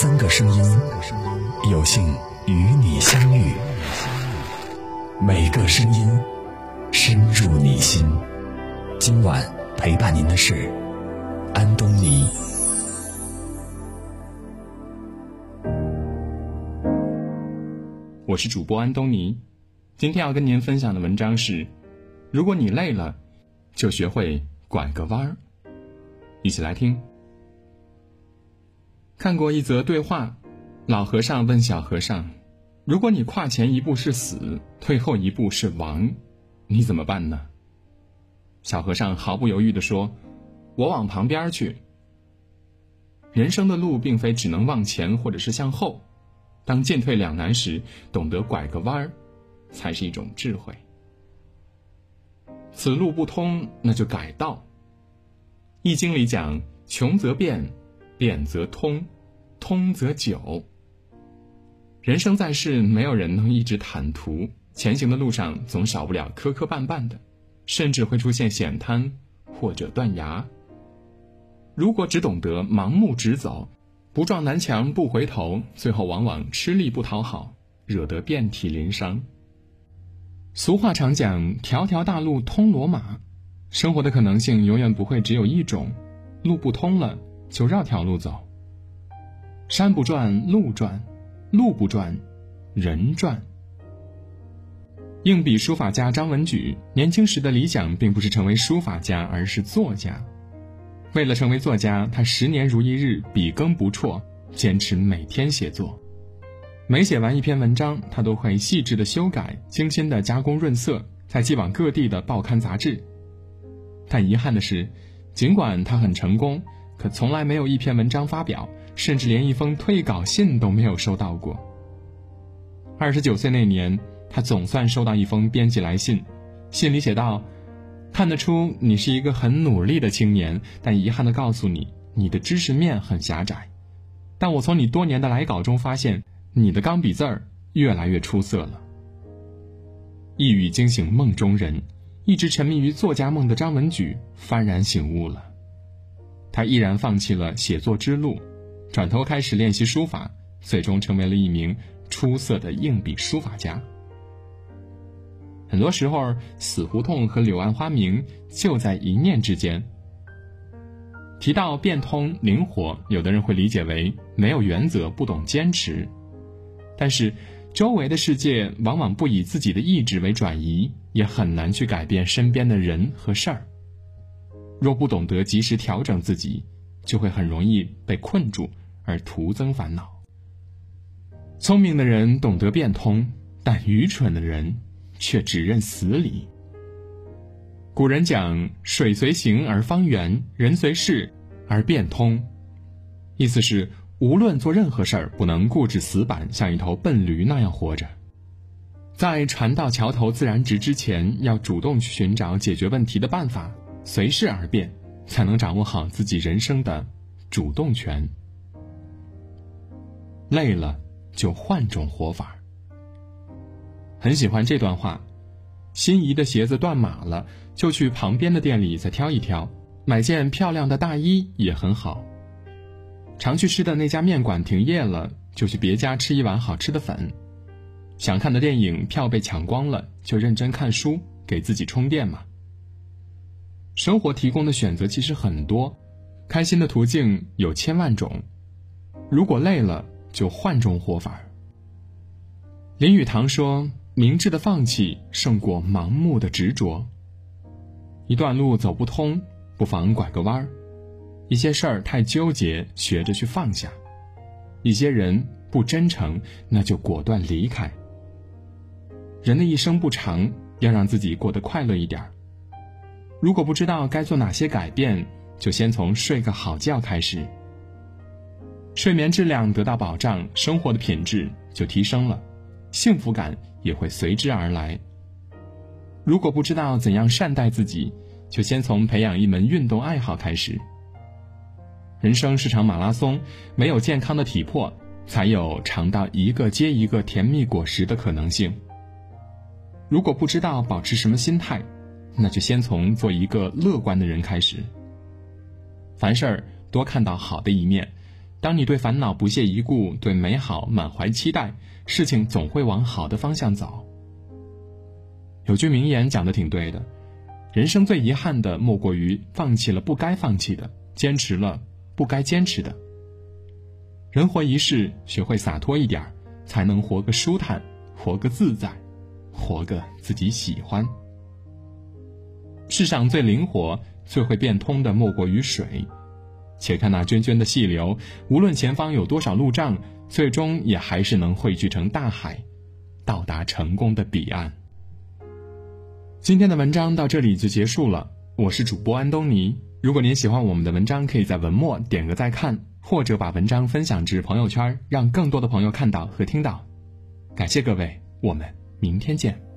三个声音，有幸与你相遇。每个声音深入你心。今晚陪伴您的是安东尼。我是主播安东尼，今天要跟您分享的文章是：如果你累了，就学会拐个弯儿。一起来听。看过一则对话，老和尚问小和尚：“如果你跨前一步是死，退后一步是亡，你怎么办呢？”小和尚毫不犹豫地说：“我往旁边去。”人生的路并非只能往前或者是向后，当进退两难时，懂得拐个弯儿，才是一种智慧。此路不通，那就改道。《易经》里讲：“穷则变。”变则通，通则久。人生在世，没有人能一直坦途，前行的路上总少不了磕磕绊绊的，甚至会出现险滩或者断崖。如果只懂得盲目直走，不撞南墙不回头，最后往往吃力不讨好，惹得遍体鳞伤。俗话常讲：“条条大路通罗马。”生活的可能性永远不会只有一种，路不通了。就绕条路走。山不转路转，路不转人转。硬笔书法家张文举年轻时的理想并不是成为书法家，而是作家。为了成为作家，他十年如一日，笔耕不辍，坚持每天写作。每写完一篇文章，他都会细致的修改，精心的加工润色，再寄往各地的报刊杂志。但遗憾的是，尽管他很成功。可从来没有一篇文章发表，甚至连一封退稿信都没有收到过。二十九岁那年，他总算收到一封编辑来信，信里写道：“看得出你是一个很努力的青年，但遗憾的告诉你，你的知识面很狭窄。但我从你多年的来稿中发现，你的钢笔字儿越来越出色了。”一语惊醒梦中人，一直沉迷于作家梦的张文举幡然醒悟了。他毅然放弃了写作之路，转头开始练习书法，最终成为了一名出色的硬笔书法家。很多时候，死胡同和柳暗花明就在一念之间。提到变通灵活，有的人会理解为没有原则、不懂坚持，但是周围的世界往往不以自己的意志为转移，也很难去改变身边的人和事儿。若不懂得及时调整自己，就会很容易被困住而徒增烦恼。聪明的人懂得变通，但愚蠢的人却只认死理。古人讲“水随形而方圆，人随事而变通”，意思是无论做任何事儿，不能固执死板，像一头笨驴那样活着。在船到桥头自然直之前，要主动去寻找解决问题的办法。随势而变，才能掌握好自己人生的主动权。累了就换种活法。很喜欢这段话：心仪的鞋子断码了，就去旁边的店里再挑一挑；买件漂亮的大衣也很好。常去吃的那家面馆停业了，就去别家吃一碗好吃的粉。想看的电影票被抢光了，就认真看书，给自己充电嘛。生活提供的选择其实很多，开心的途径有千万种。如果累了，就换种活法。林语堂说：“明智的放弃胜过盲目的执着。一段路走不通，不妨拐个弯儿；一些事儿太纠结，学着去放下；一些人不真诚，那就果断离开。人的一生不长，要让自己过得快乐一点儿。”如果不知道该做哪些改变，就先从睡个好觉开始。睡眠质量得到保障，生活的品质就提升了，幸福感也会随之而来。如果不知道怎样善待自己，就先从培养一门运动爱好开始。人生是场马拉松，没有健康的体魄，才有尝到一个接一个甜蜜果实的可能性。如果不知道保持什么心态，那就先从做一个乐观的人开始。凡事儿多看到好的一面，当你对烦恼不屑一顾，对美好满怀期待，事情总会往好的方向走。有句名言讲的挺对的，人生最遗憾的莫过于放弃了不该放弃的，坚持了不该坚持的。人活一世，学会洒脱一点才能活个舒坦，活个自在，活个自己喜欢。世上最灵活、最会变通的莫过于水。且看那涓涓的细流，无论前方有多少路障，最终也还是能汇聚成大海，到达成功的彼岸。今天的文章到这里就结束了，我是主播安东尼。如果您喜欢我们的文章，可以在文末点个再看，或者把文章分享至朋友圈，让更多的朋友看到和听到。感谢各位，我们明天见。